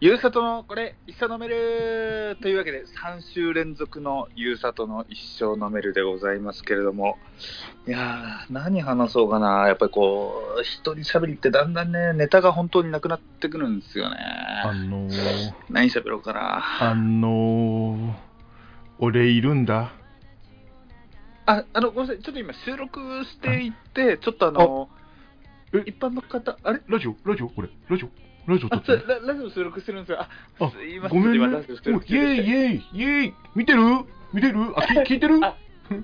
ゆうさとのこれ一生飲めるというわけで3週連続のゆうさとの一生飲めるでございますけれども。いやー何話そうかな。やっぱりこう一人喋りってだんだんねネタが本当になくなってくるんですよね。あのー、何喋ろうかな。あのー、俺いるんだ。ああのごめんなさい。ちょっと今収録していてちょっとあのえ一般の方あれ？ラジオラジオこれラジオラジオ撮あってララジオ収録してるんですよ。ああすいませんごめんね。イェイイェイイェイ。見てる？見てる？あ、き聞いてる？あ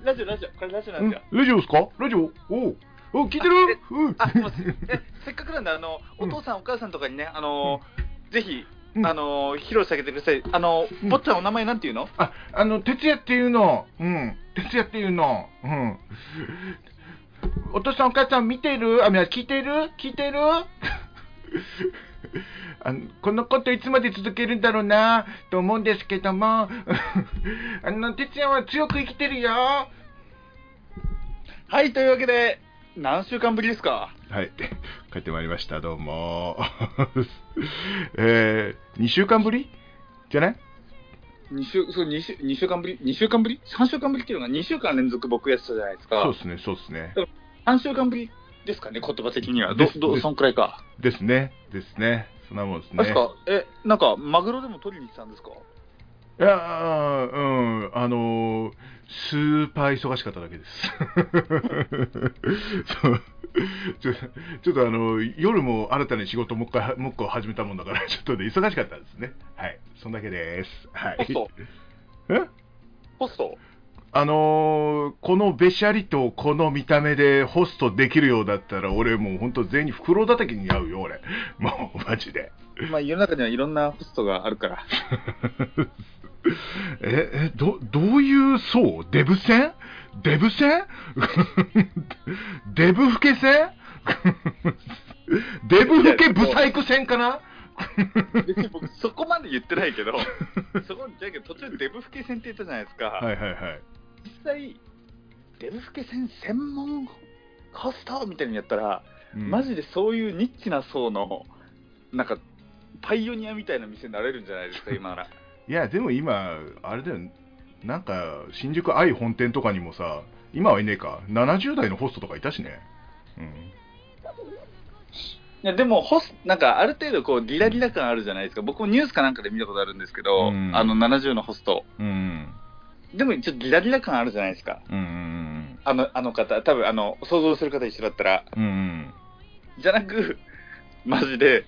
ラジオラジオ。これラジオなんうんですよ。ラジオですか？ラジオ？おう。お聞いてる？うん。あ、すみません。え、せっかくなんで、あの、お父さん、お母さんとかにね、あの、ぜひ、うん。あの、披露してあげてください。あの、うん。坊ちゃん、お名前なんていうの？あ、あの、哲也っていうの。うん。哲也っていうの。うん。お父さんお母さん見てる？あ、み聞いてる？聞いてる？あのこのこといつまで続けるんだろうなと思うんですけども。あの哲也は強く生きてるよ。ははい、というわけで、何週間ぶりですか？い。帰ってまいりました。どうも。えー、2週間ぶり？じゃない？2週、そう、2週、二週間ぶり ?2 週間ぶり ?3 週間ぶりっていうのが2週間連続僕やってたじゃないですか。そうですねそうですね。3週間ぶりですかね、言葉的には。どど、そんくらいか。ですねですねそんなもんですね確か、え、なんか、マグロでも取りに行ってたんですか？いやーうん、あのー、スーパー忙しかっただけです。そう。ちょちょっとあの夜も新たに仕事もう一回もう一個始めたもんだから、ちょっとね、忙しかったですね。はい、そんだけです。はい。ポスト？え？ポスト？あのーこのべしゃりとこの見た目でホストできるようだったら、俺もう本当全員袋叩きに合うよ、俺。もうマジで。まあ、世の中にはいろんなホストがあるから。え、え、ど、どういう層？デブ戦デブ戦デブ老け戦デブ老けブサイク戦かな？別に僕そこまで言ってないけど、そこじゃけど途中デブ老け戦って言ったじゃないですか。はいはいはい。実際、デブ老け戦専門ホストみたいにやったら、うんマジでそういうニッチな層の、なんか、パイオニアみたいな店になれるんじゃないですか、今なら。いや、でも今、あれだよ、なんか、新宿愛本店とかにもさ、今はいねえか、70代のホストとかいたしね。うん。いやでもホス、なんかある程度こうギラギラ感あるじゃないですか、僕もニュースかなんかで見たことあるんですけど、うんあの70のホスト、うん。でも一応ギラギラ感あるじゃないですか、うんうんあのあの方、多分あの想像する方一緒だったら、うん。うんじゃなく、マジで、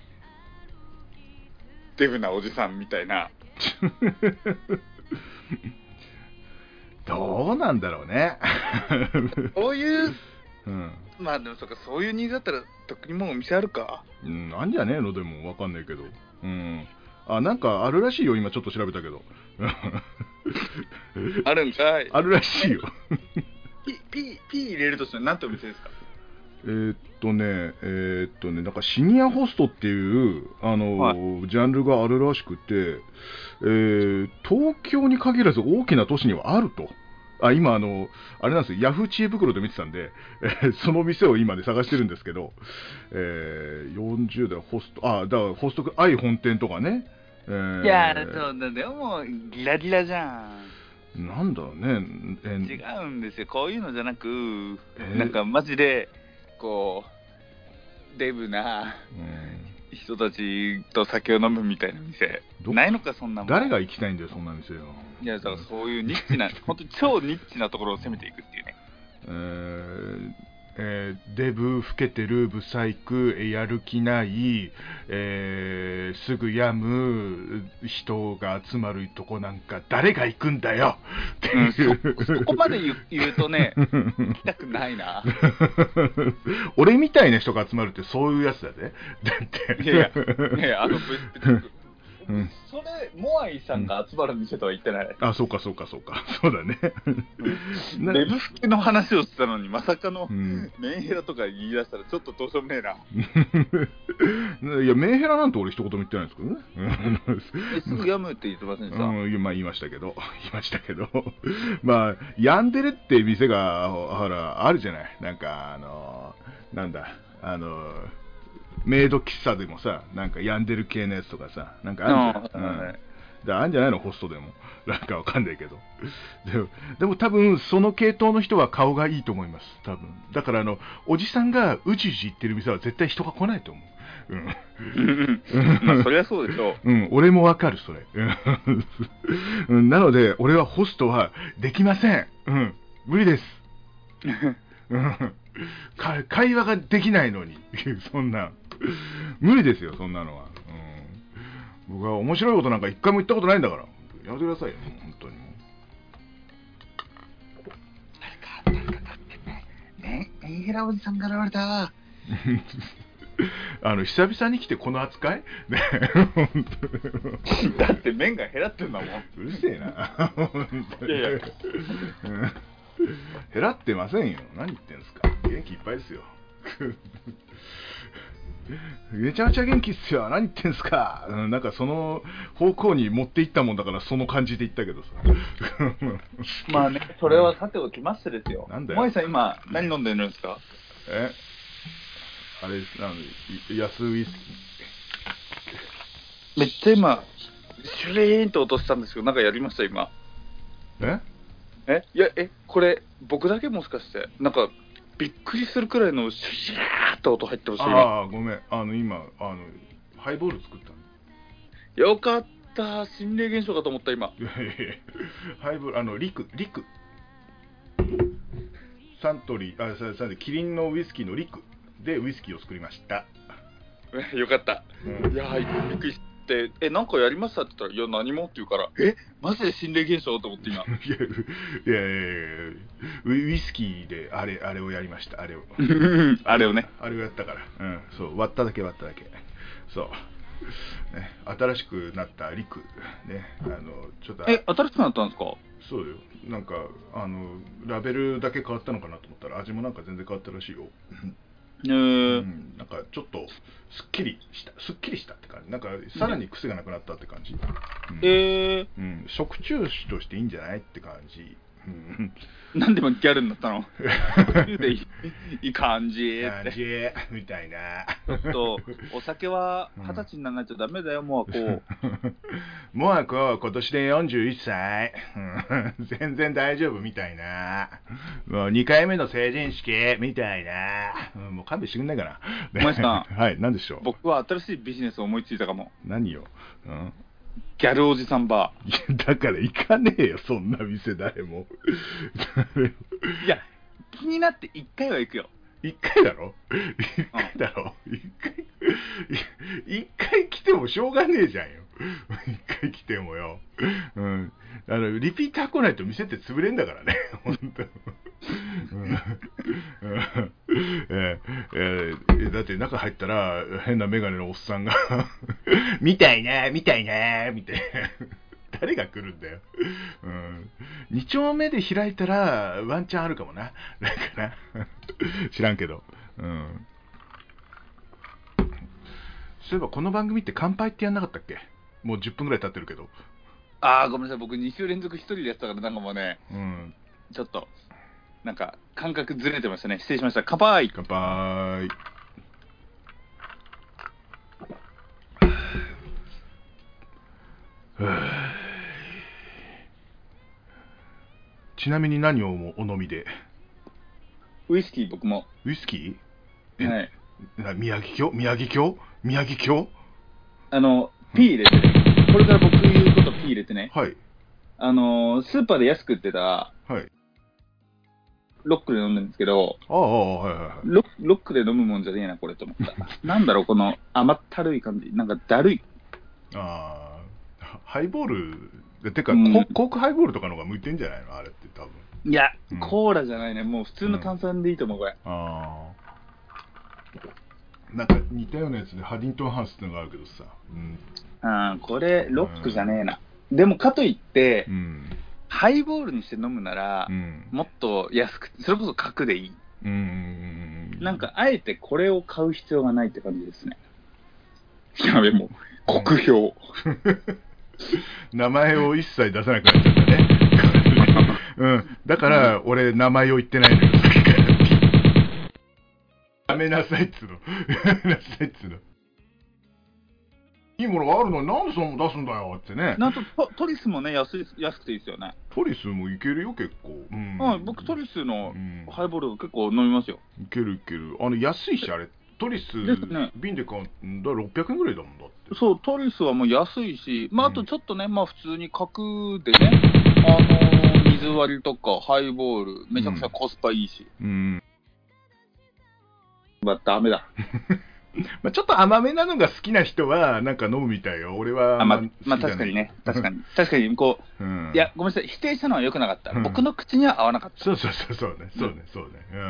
デブなおじさんみたいな、どうなんだろうね。そういう、うん。まあでもそうか、そういうニーズだったら、特にもうお店あるか。うんなんじゃねえのでもわかんないけど。うん。あ、なんかあるらしいよ、今ちょっと調べたけど。あるんかい。あるらしいよ。ピ、ピ、ピ入れるとしたら何てお店ですか？えーっとね、えーっとね、なんかシニアホストっていう、あの、はジャンルがあるらしくて、えー東京に限らず大きな都市にはあると。あ、今、あの、あれなんですよ、ヤフー知恵袋で見てたんで、えーその店を今ね、探してるんですけど、えー40代ホスト、あ、だからホスト、愛本店とかね、えーいやー、そうだ、でも、ギラギラじゃん。なんだろうね、えー違うんですよ、こういうのじゃなく、え？ーなんかマジで、こう、デブなうん人たちと酒を飲むみたいな店、どないのか、そんなもん。誰が行きたいんだよ、そんな店よ。いや、だからそういうニッチな、本当に超ニッチなところを攻めていくっていうね。えーえーデブ、老けてる、ブサイク、えーやる気ない、えーすぐ病む人が集まるとこなんか誰が行くんだよってうん、いう、そそこまで言うとね、行きたくないな。俺みたいな人が集まるってそういうやつだぜ。だって。いやいや、いやあの、うんそれ、モアイさんが集まる店とは言ってない。あ、そうかそうかそうか。そう だね。なデブ好きの話をしてたのに、まさかのうんメンヘラとか言い出したら、ちょっとどうしようもねえな。いや、メンヘラなんて俺一言も言ってないんですけどね。えすぐやむって言ってませんでした、うん、まあ言いましたけど、言いましたけど、まあ、ヤンデレって店が、ほほら、あるじゃない。なんか、あの、なんだ、あの、メイド喫茶でもさ、なんか病んでる系のやつとかさ、なんかあるじゃん。うんあーはいであるんじゃないの？ホストでも。なんかわかんないけど。でも、でも多分その系統の人は顔がいいと思います。多分。だからあの、おじさんがうじうじ言ってる店は絶対人が来ないと思う。うん。うんうんまあ、そりゃそうでしょう。うん、俺もわかる、それ。うん、なので、俺はホストはできません。うん、無理です。うんか会話ができないのに、そんな。無理ですよ、そんなのは。うん、僕は面白いことなんか一回も言ったことないんだから。やめてくださいよ、もう本当に。誰か、誰かだってね。ね、メンヘラおじさんが現れた。あの久々に来てこの扱い？ね本当だって麺が減らってんだもん。うるせえな。いやいやうん減らってませんよ。何言ってんすか。元気いっぱいですよ。めちゃめちゃ元気っすよ。何言ってんすか。うんなんかその方向に持っていったもんだからその感じで言ったけどさ。まあね、それはさておきましてですよ。なんだよ萌さん、今、何飲んでるんですか？え？あれ、なんい安ウイスめっちゃ今、シュレーンと落としたんですけど、なんかやりました、今。え？え？いや、え、これ、僕だけもしかして、なんか、びっくりするくらいのシュシューって音入ってました、今。ああ、ごめん。あの、今、あの、ハイボール作ったの。よかった、心霊現象かと思った、今。いやいやいやハイボール、あの、リク、リク。サントリー、あ、さ、さ、キリンのウイスキーのリクでウイスキーを作りました。え よかった。うんいやー、びっくりして、え、なんかやりましたって言ったら、いや、何もって言うから、え、マジで心霊現象と思って今。いやいやいやいやウイウイスキーであれあれをやりましたあれを。あれをね。あれをやったから。うんそう割っただけ割っただけ。そう、ね、新しくなったリクねあのちょっとえ、新しくなったんですか？そうよ。なんかあのラベルだけ変わったのかなと思ったら味もなんか全然変わったらしいよ。えうー、ん、なんかちょっとすっきりしたすっきりしたって感じ。なんかさらに癖がなくなったって感じ、うん。えうん、食中酒としていいんじゃないって感じ、なんで今ギャルになったの？いい感じ。感じみたいな。ちょっと、お酒は二十歳にならないとダメだよ、もうこう。モアコ、今年で41歳。うん全然大丈夫みたいな。もう2回目の成人式みたいな。うんもう勘弁してくんないかな。お前さん はい、何でしょう？僕は新しいビジネスを思いついたかも。何よ？うんギャルおじさんバいやだから行かねえよ、そんな店誰も。ー。いや、気になって一回は行くよ。一回だろ？一回だろ？一回、い一回来てもしょうがねえじゃんよ。一回来てもよ。うん。あの、リピーター来ないと店って潰れんだからね、本当うんうんえええだって中入ったら変なメガネのおっさんが みたいな、みたいな、みたいな。誰が来るんだよ。うん。2丁目で開いたらワンチャンあるかもな。なんかな。知らんけど。うん。そういえばこの番組って乾杯ってやんなかったっけ？もう10分ぐらい経ってるけど。あー、ごめんなさい、僕2週連続一人でやってたから、なんかもうね、うん。ちょっと、なんか、感覚ずれてましたね。失礼しました。乾杯乾杯。は あちなみに何をお飲みで？ウイスキー僕も。ウイスキー？えはい。な宮城郷宮城郷宮城郷あの、ピー入れてね。これから僕言うことピー入れてね。はい。あのー、スーパーで安く売ってたはい。ロックで飲んでるんですけど、ああ、はいはいはい。ロロックで飲むもんじゃねえな、これと思った。なんだろう、この甘ったるい感じ。なんかだるい。ああ、ハイボール、でてか、うんココークハイボールとかの方が向いてんじゃないの？あれって多分。いや、うんコーラじゃないね。もう普通の炭酸でいいと思う、これ。ああ。なんか似たようなやつでハディントンハウスってのがあるけどさ。うん。あーこれ、ロックじゃねえな。でも、かといって、うん。ハイボールにして飲むならう、ん。もっと安く、それこそ角でいい。うんうんうん。なんか、あえてこれを買う必要がないって感じですね。やべ、もう、酷評。名前を一切出さなくなっちゃったね。うん。だから、俺、名前を言ってないのよ、さっきから。めなさいっつうの。やめなさいっつうの。いいものがあるのになんでその出すんだよってね。なんとトトリスもね安い、安くていいですよね。トリスもいけるよ、結構。うん。はい、僕、トリスのうんハイボール結構飲みますよ。いけるいける。あの、安いし、あれ。トリスですね、瓶で買うんだ、600円ぐらいだもんだって。そう、トリスはもう安いし、まあ、あうんとちょっとね、まあ、普通に角でね、あのー水割りとかハイボール、めちゃくちゃコスパいいし。うん。まあ、ダメだ。まあ、ちょっと甘めなのが好きな人は、なんか飲むみたいよ。俺はあまあん、まあ、確かにね、確かに。確かに、こう、うん。いや、ごめんなさい、否定したのは良くなかった。うん僕の口には合わなかっそうそうそうそうね。そうね、そうね。うん。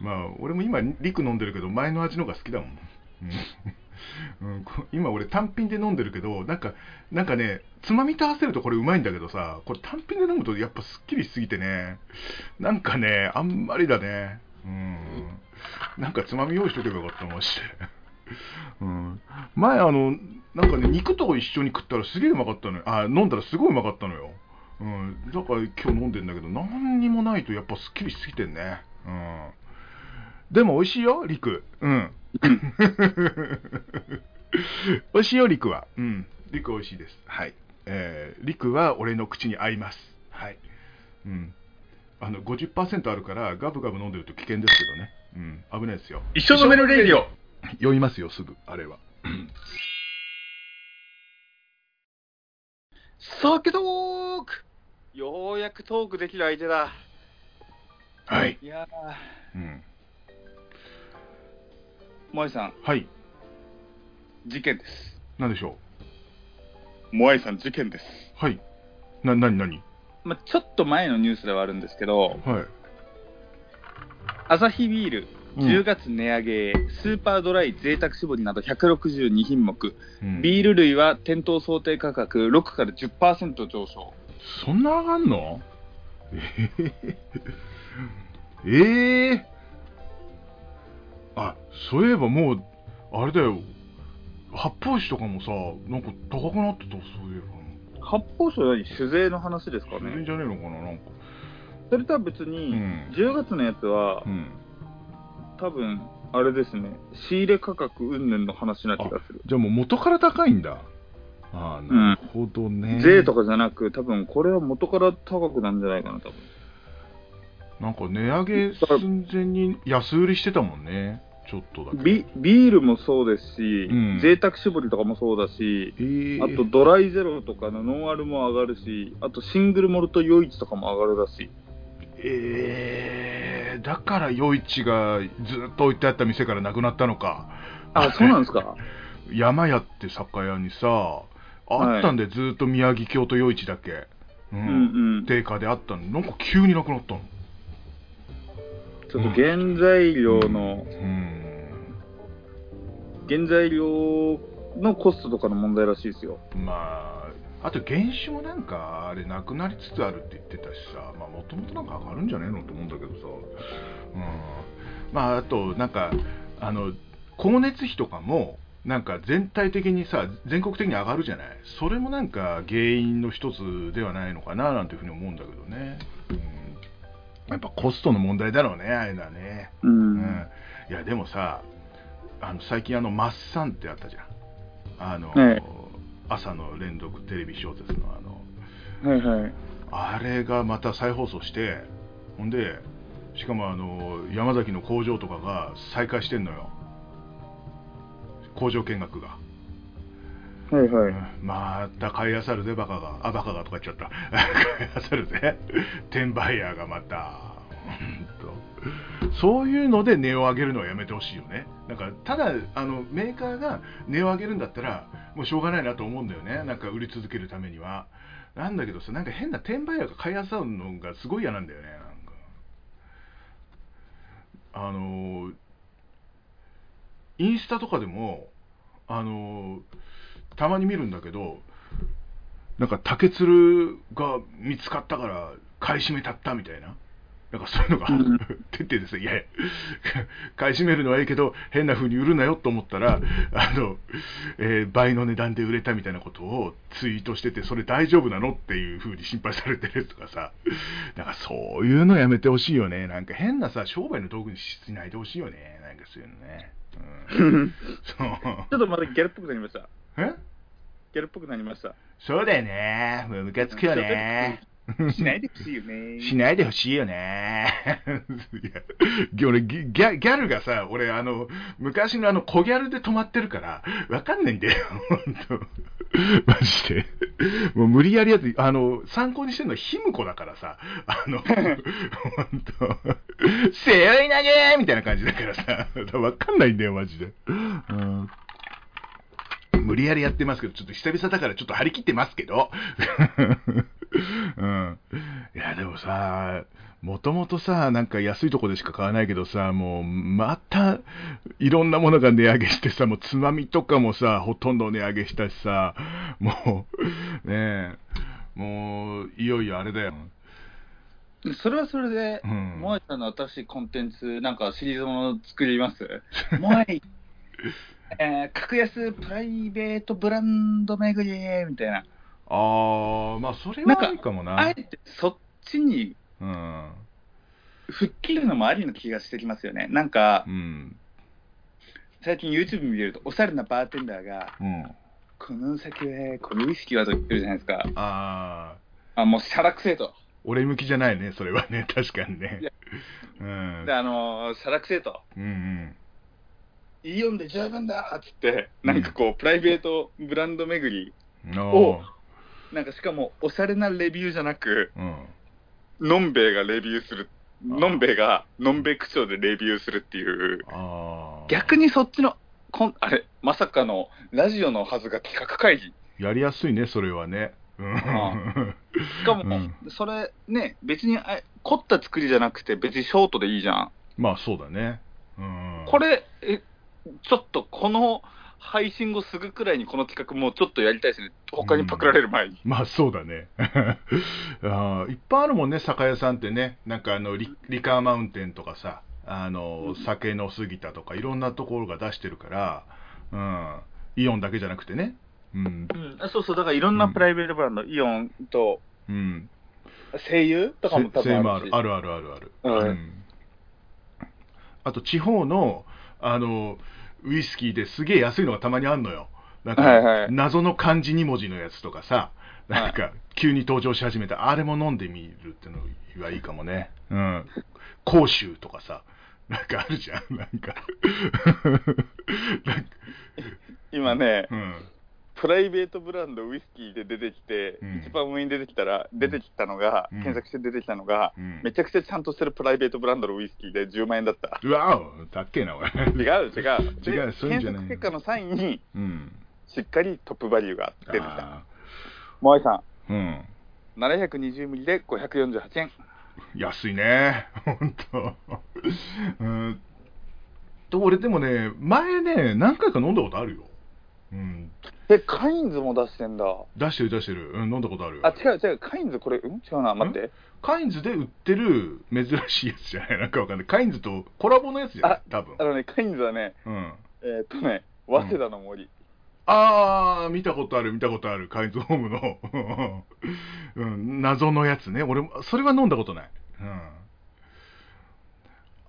まあ、俺も今、リク飲んでるけど、前の味の方が好きだもん。うん今俺単品で飲んでるけどなんかなんかねつまみと合わせるとこれうまいんだけどさこれ単品で飲むとやっぱすっきりしすぎてねなんかねあんまりだねうん なんかつまみ用意しとけばよかったマジで うん、前あのなんかね肉と一緒に食ったらすげえうまかったのよあ飲んだらすごいうまかったのよ、うん、だから今日飲んでんだけど何にもないとやっぱすっきりしすぎてんねうんでも美味しいよ、リク。うん。美味しいよ、リク は。うん。リク美味しいです。はい。えー、リクは俺の口に合います。はい。うん。あの、50%あるから、ガブガブ飲んでると危険ですけどね。うん。危ないですよ。一緒飲めるレディオ。酔いますよ、すぐ、あれは。酒トークようやくトークできる相手だ。はい。いやー、うん。萌えさん、はい。事件です。なんでしょ萌えさん、事件です。う。はい。な、なになにまあ、ちょっと前のニュースではあるんですけど、はい。アサヒビール、うん。10月値上げ、スーパードライ贅沢搾りなど162品目、うん。ビール類は店頭想定価格6から10%上昇。そんな上がんの？ええええあ、そういえばもう、あれだよ、発泡酒とかもさ、なんか高くなってた、そういえば。発泡酒は何酒税の話ですかね全然じゃねえのかな、なんか。それとは別に、うん10月のやつは、うん。多分あれですね、仕入れ価格云々の話な気がする。じゃあもう元から高いんだ。ああ、なるほどね。税とかじゃなく、多分これは元から高くなんじゃないかな、多分なんか値上げ寸前に安売りしてたもんね。ちょっとだけ。ビビールもそうですし、うん贅沢搾りとかもそうだし、ええあとドライゼロとかのノンアルも上がるし、あとシングルモルト余市とかも上がるらしい。えー、だから余市がずっと置いてあった店からなくなったのか。あ、そうなんですか？山屋って酒屋にさ、あったんで、ずっと宮城京都余市だけ。ううんうん。定価であったのになんか急になくなったの。ちょっと原材料の、うん。原材料のコストとかの問題らしいですよ。まあ、あと原酒もなんか、あれ、なくなりつつあるって言ってたしさ、まあ、もともとなんか上がるんじゃねえのと思うんだけどさ。うん。まあ、あと、なんか、あの、光熱費とかも、なんか全体的にさ、全国的に上がるじゃない。それもなんか原因の一つではないのかな、なんていうふうに思うんだけどね。うん。やっぱコストの問題だろうね、ああいうのはね。う。うんん。いや、でもさ、あの、最近あの、マッサンってあったじゃん。あの、ね朝の連続テレビ小説のあの、はいはい。あれがまた再放送して、ほんで、しかもあの、山崎の工場とかが再開してんのよ。工場見学が。はいはい。また買いあさるぜ、バカが。あ、バカがとか言っちゃった。買いあさるぜ。転売ヤーがまた。そういうので値を上げるのはやめてほしいよね。なんか、ただ、あの、メーカーが値を上げるんだったら、もうしょうがないなと思うんだよね。なんか売り続けるためには。なんだけどさ、なんか変な転売ヤーが買いあさるのがすごい嫌なんだよね。なんか。あの、インスタとかでも、あの、たまに見るんだけど、なんか竹鶴が見つかったから買い占めたったみたいな。なんかそういうのがうん出てですね、いや、買い占めるのはいいけど、変な風に売るなよと思ったら、あの、えー倍の値段で売れたみたいなことをツイートしてて、それ大丈夫なのっていう風に心配されてるとかさ、なんかそういうのやめてほしいよね。なんか変なさ、商売の道具にしないでほしいよね。なんかそういうのね。うん、そう。ちょっとまたギャルっぽくなりました。え？ギャルっぽくなりました。そうだよね。もうムカつくよね。しないでほしいよね。しないでほしいよね。いや俺ギギャ、ギャルがさ、俺、あの、昔のあの、小ギャルで止まってるから、わかんないんだよ、本当マジで。もう無理やりやつ、あの、参考にしてるのはヒムコだからさ、あの、本当背負い投げみたいな感じだからさ、わかんないんだよ、マジで。うん無理やりやってますけど、ちょっと久々だからちょっと張り切ってますけど。うん。いや、でもさ、もともとさ、なんか安いとこでしか買わないけどさ、もう、また、いろんなものが値上げしてさ、もうつまみとかもさ、ほとんど値上げしたしさ、もう、ねえ、もう、いよいよあれだよ。それはそれで、うんモアイさんの新しいコンテンツ、なんかシリーズもの作ります？モアイ、えー、格安プライベートブランド巡りみたいな。あー、まあ、それはいいかもな。あえてそっちにうん。吹っ切るのもありな気がしてきますよね。なんかう、ん。最近 YouTube 見てると、おしゃれなバーテンダーが、うん。このお酒は、このウイスキーはと言ってるじゃないですか。ああ、もうシャラくせえと。俺向きじゃないね、それはね、確かにいねや。うんで、。あのー、シャラくせえと。うんうん。イオンで十分だっつって、なんかこう、プライベートブランド巡り、おおなんかしかも、おしゃれなレビューじゃなく、うん。のんべえがレビューする。のんべえが、のんべえ口調でレビューするっていう、ああ。逆にそっちの、こんあれ、まさかのラジオのはずが企画会議。やりやすいね、それはね。うん。しかも、うんそれね、別にあ凝った作りじゃなくて、別にショートでいいじゃん。まあそうだね。うん。これ、え、ちょっとこの配信後すぐくらいにこの企画もうちょっとやりたいですね。他にパクられる前に。まあそうだね。あーいっぱいあるもんね、酒屋さんってね。なんかあのリ、リカーマウンテンとかさ、あの、酒の杉田とかいろんなところが出してるから、うん。イオンだけじゃなくてね。うん。うん、あそうそう、だからいろんなプライベートブランド、イオンとうん。声優とかも多分るあるし。あるあるあるあうんる。うんあと地方の、あの、ウイスキーですげえ安いのがたまにあんのよ。なんか、はいはい謎の漢字2文字のやつとかさ、なんか、急に登場し始めた、あれも飲んでみるってのはいいかもね。うん。甲州とかさ、なんかあるじゃん、なんか。なんか今ね、うん。プライベートブランドウイスキーで出てきて、うん一番上に出てきたら、出てきたのが、うん検索して出てきたのが、うんめちゃくちゃちゃんとしてるプライベートブランドのウイスキーで10万円だった。うわお、だっけえな、俺。違う違う。で 違うそういうんじゃない検索結果の3位に、うん。しっかりトップバリューが出てきた。あモアイさーうん。ん、720ミリで548円。安いね、本当。うん。と、俺でもね、前ね、何回か飲んだことあるよ。うん。え、カインズも出してんだ。出してる出してる。うん、飲んだことあるよ。あ、違う違う、カインズこれ、うん？違うな、待って。カインズで売ってる珍しいやつじゃない？なんかわかんない。カインズとコラボのやつじゃない多分あ。のね、カインズはね、うん。えーっとね、早稲田の森。あー、見たことある、見たことある。カインズホームの、うん、謎のやつね。俺も、それは飲んだことない。うん。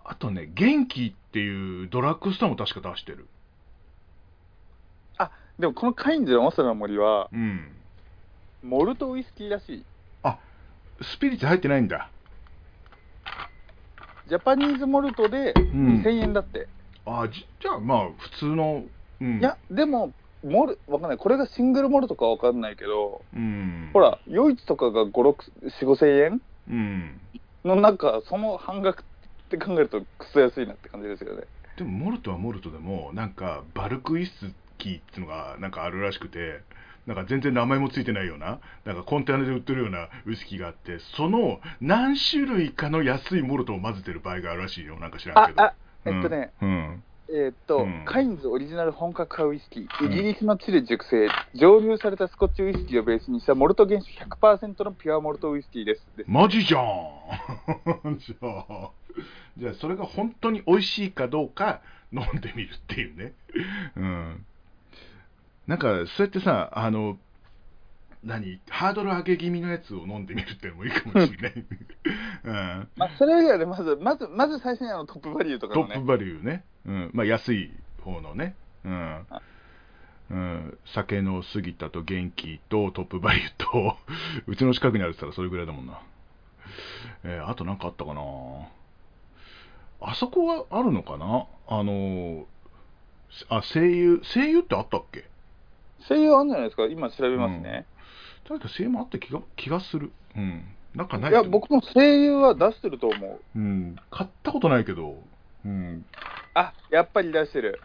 あとね、元気っていうドラッグストアも確か出してる。あ、でもこのカインズの早稲田の森は、うん。モルトウイスキーらしい。スピリッツ入ってないんだ。ジャパニーズモルトでん2000円だって。あじじゃあまあ普通の、うん、いや、でも、モル、わかんない。これがシングルモルトかわかんないけど、うん、ほら、夜市とかが5、6、4、5千円うん、の中、その半額って考えると、クソ安いなって感じですよね。でもモルトはモルトでもなんかバルクウイスキーっていうのがなんかあるらしくてなんか全然名前もついてないようななんかコンテナで売ってるようなウイスキーがあってその何種類かの安いモルトを混ぜてる場合があるらしいよなんか知らんけど。えっとね、うん、うんえーっと、うん。カインズオリジナル本格派ウイスキー、うん。イギリスの地で熟成、蒸留されたスコッチウイスキーをベースにしたモルト原酒100%のピュアモルトウイスキーです。ですマジじゃん。じゃあ、じゃあそれが本当に美味しいかどうか飲んでみるっていうね。うん。なんか、そうやってさ、あの、何、ハードル上げ気味のやつを飲んでみるっていうのもいいかもしれない。うん。まあ、それ以外でまず、まず、まず最初にあのトップバリューとかのね、トップバリューね。うん。まあ、安い方のね。うん。うん、酒の杉田と元気とトップバリューと、うちの近くにあるって言ったらそれぐらいだもんな。えーあとなんかあったかなあそこはあるのかな？あの、あ、声優、声優ってあったっけ？声優あるんじゃないですか、今調べますね。確か声優もあった気が気がする。うん。なんかないいや、僕も声優は出してると思う。うん。買ったことないけど、うん。あ、やっぱり出してる。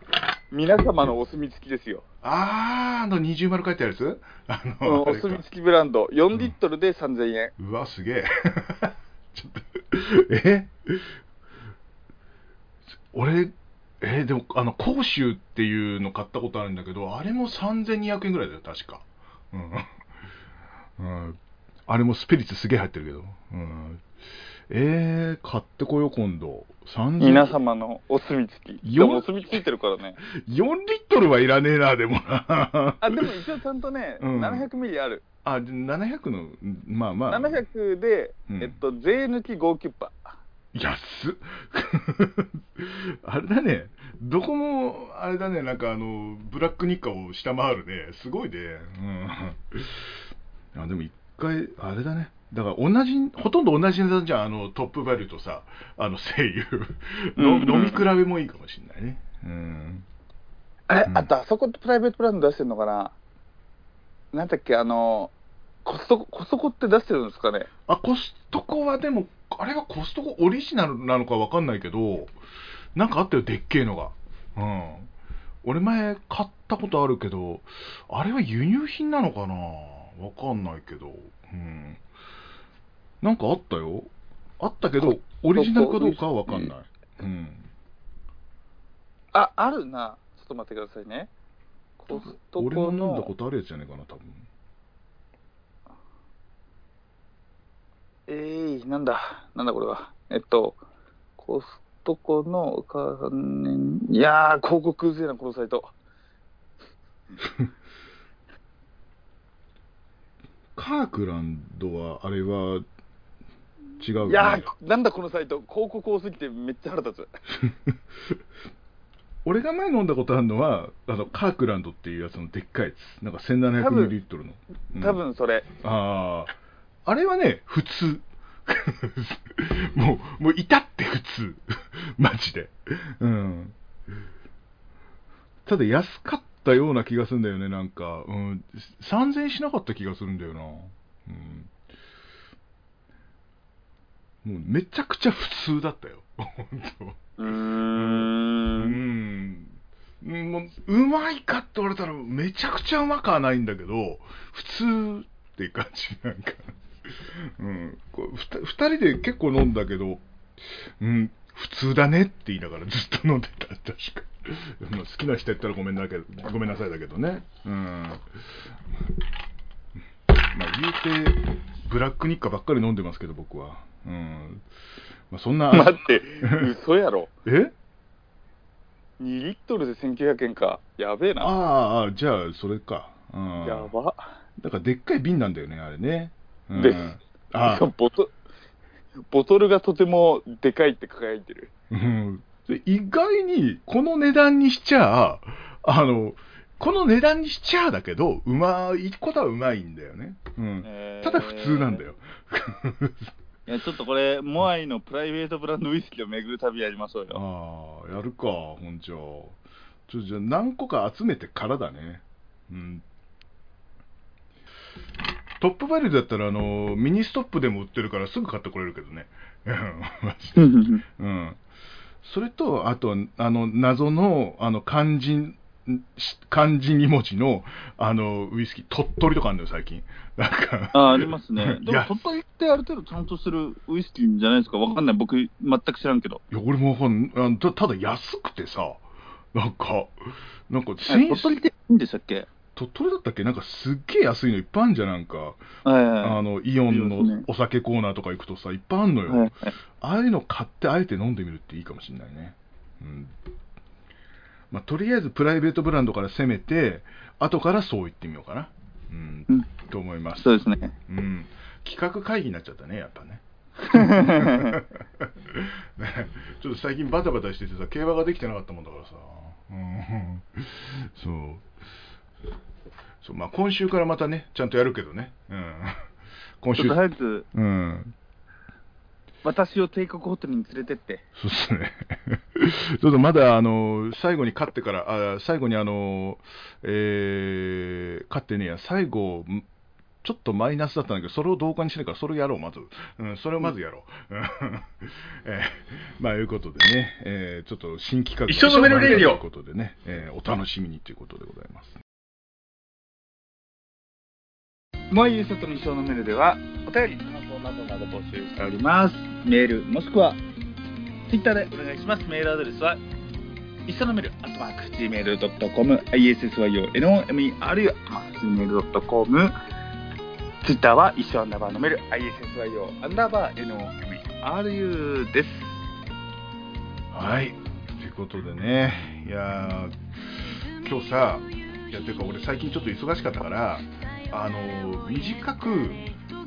皆様のお墨付きですよ。あー、あの二重丸書いてあるやつ？あうんの、あれかお墨付きブランド、4リットルで3000円。うわ、すげえ。ちょっと、え？俺、えでも、あの、甲州っていうの買ったことあるんだけど、あれも3200円ぐらいだよ、確か。うん。うん、あれもスピリッツすげえ入ってるけど。うん。えー、買ってこよう、今度。3000皆様のお墨付き。よでもお墨付いてるからね。4リットルはいらねえな、でもな。あ、でも一応ちゃんとね、うん700ミリある。あ、で700の、まあまあ。700で、うんえっと、税抜き5キュッパ。安っ。あれだね、どこも、あれだね、なんかあの、ブラック日課を下回るね、すごいね。うん。あでも一回、あれだね、だから同じ、ほとんど同じ値段じゃん、あの、トップバリューとさ、あの、声優。の飲み比べもいいかもしれないね。うん。あれ、うん。あと、あそこプライベートブランド出してるのかな？なんだっけ、あの、コストコ、コストコって出してるんですかね？あ、コストコはでも、あれはコストコオリジナルなのかわかんないけど、なんかあったよ、でっけえのが。うん。俺前買ったことあるけど、あれは輸入品なのかな？わかんないけど。うん。なんかあったよ。あったけど、オリジナルかどうかはわかんない。うん。あ、あるな。ちょっと待ってくださいね。コスト俺もコの飲んだことあるやつじゃねえかな、多分。えー、なんだ、なんだこれは。えっと、コストコのか、ね、いやー、広告うぜえな、このサイト。カークランドは、あれは、違うよね。いやー、なんだこのサイト、広告多すぎてめっちゃ腹立つ。俺が前飲んだことあるのは、あの、カークランドっていうやつのでっかいやつ。なんか多分 1700ml の。うん多分それ。ああ、あれはね、普通。もう、もういたって普通。マジで。うん。ただ安かったような気がするんだよね、なんか。うん。3000円しなかった気がするんだよな。うん。もうめちゃくちゃ普通だったよ。本当。うー。うんん。うんもう、うまいかって言われたら、めちゃくちゃうまくはないんだけど、普通っていう感じ、なんか。うん。こうふた二人で結構飲んだけど、うん、普通だねって言いながらずっと飲んでた、確か。まあ好きな人やったらごめんなけどごめんなさいだけどね。うん。まあ言うて、ブラック日課ばっかり飲んでますけど、僕は。うん。まあそんな。待って、嘘やろ。え？2リットルで1900円か。やべえな。ああ、じゃあ、それか。うん。やば。だから、でっかい瓶なんだよね、あれね。うん、ですあ ボトボトルがとてもでかいって輝いてる。うん。で意外に、この値段にしちゃ、あの、この値段にしちゃだけど、うまいことはうまいんだよね。うん。えーただ普通なんだよ。いや、ちょっとこれ、モアイのプライベートブランドウイスキーを巡る旅やりましょうよ。ああ、やるか、本庁。ちょ、じゃあ何個か集めてからだね。うん。トップバリューだったら、あの、ミニストップでも売ってるからすぐ買ってこれるけどね。うんマジでうん。それと、あと、あの、謎の、あの、漢字、し漢字2文字の、あの、ウイスキー、鳥取とかあるんだよ、最近。なんか。あありますね。でも、鳥取ってある程度ちゃんとするウイスキーじゃないですか？わかんない。僕、全く知らんけど。いや、俺もわかんあのたただ安くてさ、なんか、なんか、鳥取っていいんでしたっけ？鳥取だったっけ？なんかすっげえ安いのいっぱいあるんじゃんなんか、はいあの、イオンのお酒コーナーとか行くとさ、いっぱいあんのよ。はいはいああいうの買ってあえて飲んでみるっていいかもしれないね。うん。まあ、とりあえずプライベートブランドから攻めて、後からそう言ってみようかな。うん。うんと思います。そうですね。うん。企画会議になっちゃったね、やっぱね。ね ちょっと最近バタバタしててさ、競馬ができてなかったもんだからさ。うん。そう。そうまあ、今週からまたね、ちゃんとやるけどね。うん。今週ちょっと、早くうん。私を帝国ホテルに連れてって。そうですね。ちょっとまだ、あの、最後に勝ってから、あ最後にあの、えー、勝ってねえや、最後、んちょっとマイナスだったんだけど、それを同化にしないから、それをやろう、まず。うん、それをまずやろう。うん えーまあ、いうことでね、えーちょっと新企画が一緒飲めるレディオということでね、えーお楽しみにということでございます。もうゆうさとの一生のメールでは、お便り、感想などなど募集しております。メール、もしくは、ツイッターでお願いします。メールアドレスは、一緒のメール、アットマーク、gmail.com、issyonomeru、アットマーク、gmail.com、ツイッターは一緒アンダーバーのメール、issyo アンダーバー nomeru です。はい。ということでね、いや今日さ、いや、ていうか俺最近ちょっと忙しかったから、あのー短く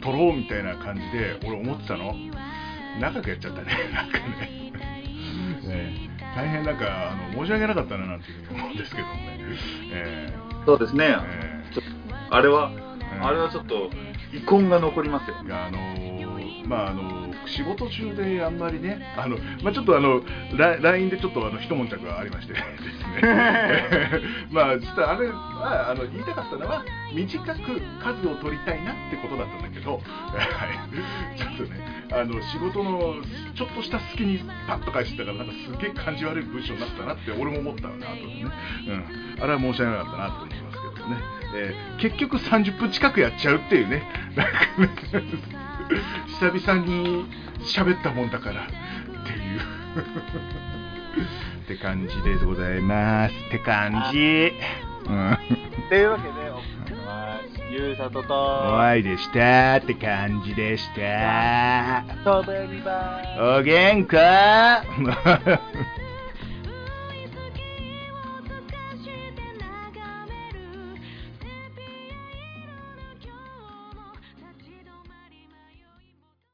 撮ろうみたいな感じで俺思ってたの。長くやっちゃったね、なんかね。ね大変なんかあの申し訳なかったななんていうふうに思うんですけどもね。えそうですねーえちょあれは、ーあれはちょっと、遺恨が残りますよ。あのーまああの仕事中であんまりねあの、まあ、ちょっとあのラ LINE でちょっとあの一悶着がありまして。ですねまあ実はあれはあの言いたかったのは短く数を取りたいなってことだったんだけど、はい、ちょっとねあの仕事のちょっとした隙にパッと返してたからなんかすげえ感じ悪い文章になったなって俺も思ったのね後でね、うん、あれは申し訳なかったなと思いますけどね、えー結局30分近くやっちゃうっていうね。なんかね久々に喋ったもんだからっていう。って感じでございます。って感じ、うん、というわけで、お送は、ゆうさとと、お会いでした。って感じでした。おげんか？